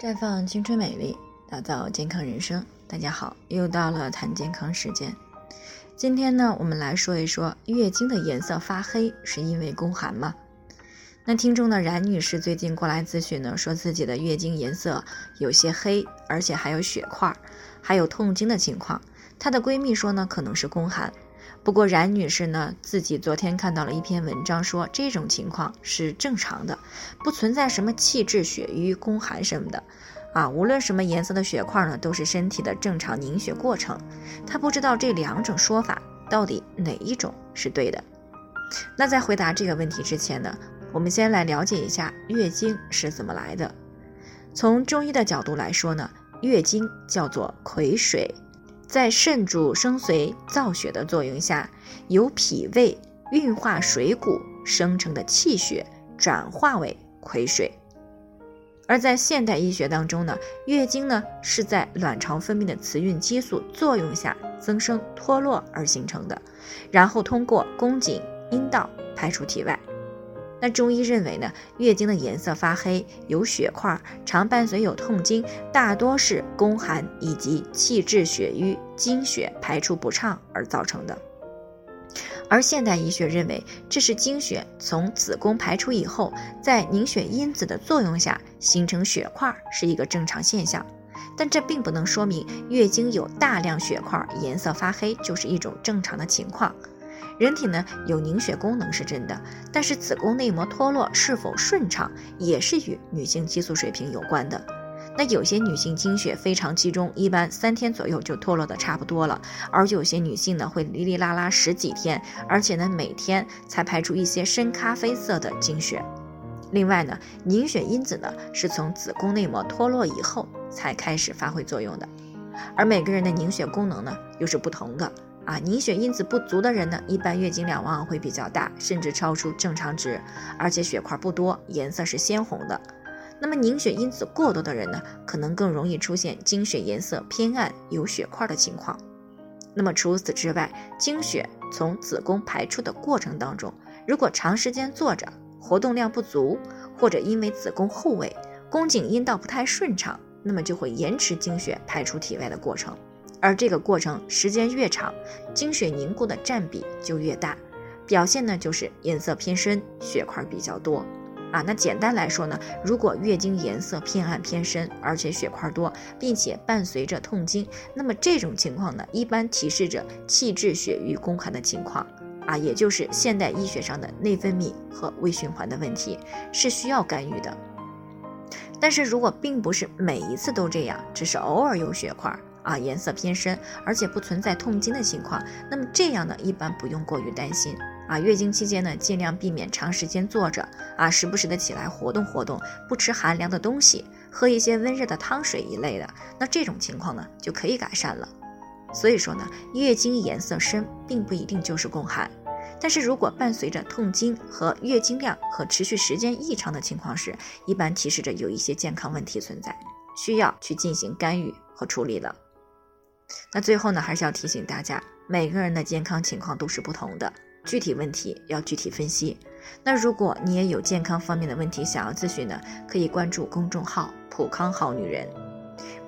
绽放青春美丽，打造健康人生。大家好，又到了谈健康时间。今天呢，我们来说一说月经的颜色发黑是因为宫寒吗？那听众的冉女士最近过来咨询呢，说自己的月经颜色有些黑，而且还有血块，还有痛经的情况。她的闺蜜说呢，可能是宫寒。不过冉女士呢，自己昨天看到了一篇文章，说这种情况是正常的，不存在什么气滞血瘀、宫寒什么的，啊，无论什么颜色的血块呢，都是身体的正常凝血过程。她不知道这两种说法到底哪一种是对的。那在回答这个问题之前呢，我们先来了解一下月经是怎么来的。从中医的角度来说呢，月经叫做癸水。在肾主生髓造血的作用下，由脾胃运化水谷生成的气血转化为癸水。而在现代医学当中呢，月经呢是在卵巢分泌的雌孕激素作用下增生脱落而形成的，然后通过宫颈、阴道排出体外。那中医认为呢，月经的颜色发黑、有血块，常伴随有痛经，大多是宫寒以及气滞血瘀、经血排出不畅而造成的。而现代医学认为，这是经血从子宫排出以后，在凝血因子的作用下形成血块，是一个正常现象。但这并不能说明月经有大量血块、颜色发黑就是一种正常的情况。人体呢有凝血功能是真的，但是子宫内膜脱落是否顺畅也是与女性激素水平有关的。那有些女性经血非常集中，一般三天左右就脱落的差不多了，而有些女性呢会哩哩啦啦十几天，而且呢每天才排出一些深咖啡色的经血。另外呢，凝血因子呢是从子宫内膜脱落以后才开始发挥作用的，而每个人的凝血功能呢又是不同的。啊，凝血因子不足的人呢，一般月经量往往会比较大，甚至超出正常值，而且血块不多，颜色是鲜红的。那么凝血因子过多的人呢，可能更容易出现经血颜色偏暗、有血块的情况。那么除此之外，经血从子宫排出的过程当中，如果长时间坐着，活动量不足，或者因为子宫后位、宫颈、阴道不太顺畅，那么就会延迟经血排出体外的过程。而这个过程时间越长，经血凝固的占比就越大，表现呢就是颜色偏深，血块比较多。啊，那简单来说呢，如果月经颜色偏暗偏深，而且血块多，并且伴随着痛经，那么这种情况呢，一般提示着气滞血瘀宫寒的情况。啊，也就是现代医学上的内分泌和微循环的问题，是需要干预的。但是如果并不是每一次都这样，只是偶尔有血块。啊，颜色偏深，而且不存在痛经的情况，那么这样呢，一般不用过于担心啊。月经期间呢，尽量避免长时间坐着啊，时不时的起来活动活动，不吃寒凉的东西，喝一些温热的汤水一类的，那这种情况呢就可以改善了。所以说呢，月经颜色深并不一定就是宫寒，但是如果伴随着痛经和月经量和持续时间异常的情况时，一般提示着有一些健康问题存在，需要去进行干预和处理的。那最后呢，还是要提醒大家，每个人的健康情况都是不同的，具体问题要具体分析。那如果你也有健康方面的问题想要咨询呢，可以关注公众号“普康好女人”，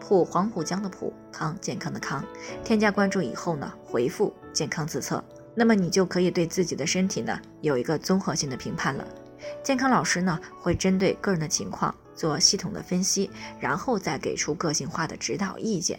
普黄浦江的普康健康的康，添加关注以后呢，回复“健康自测”，那么你就可以对自己的身体呢有一个综合性的评判了。健康老师呢会针对个人的情况做系统的分析，然后再给出个性化的指导意见。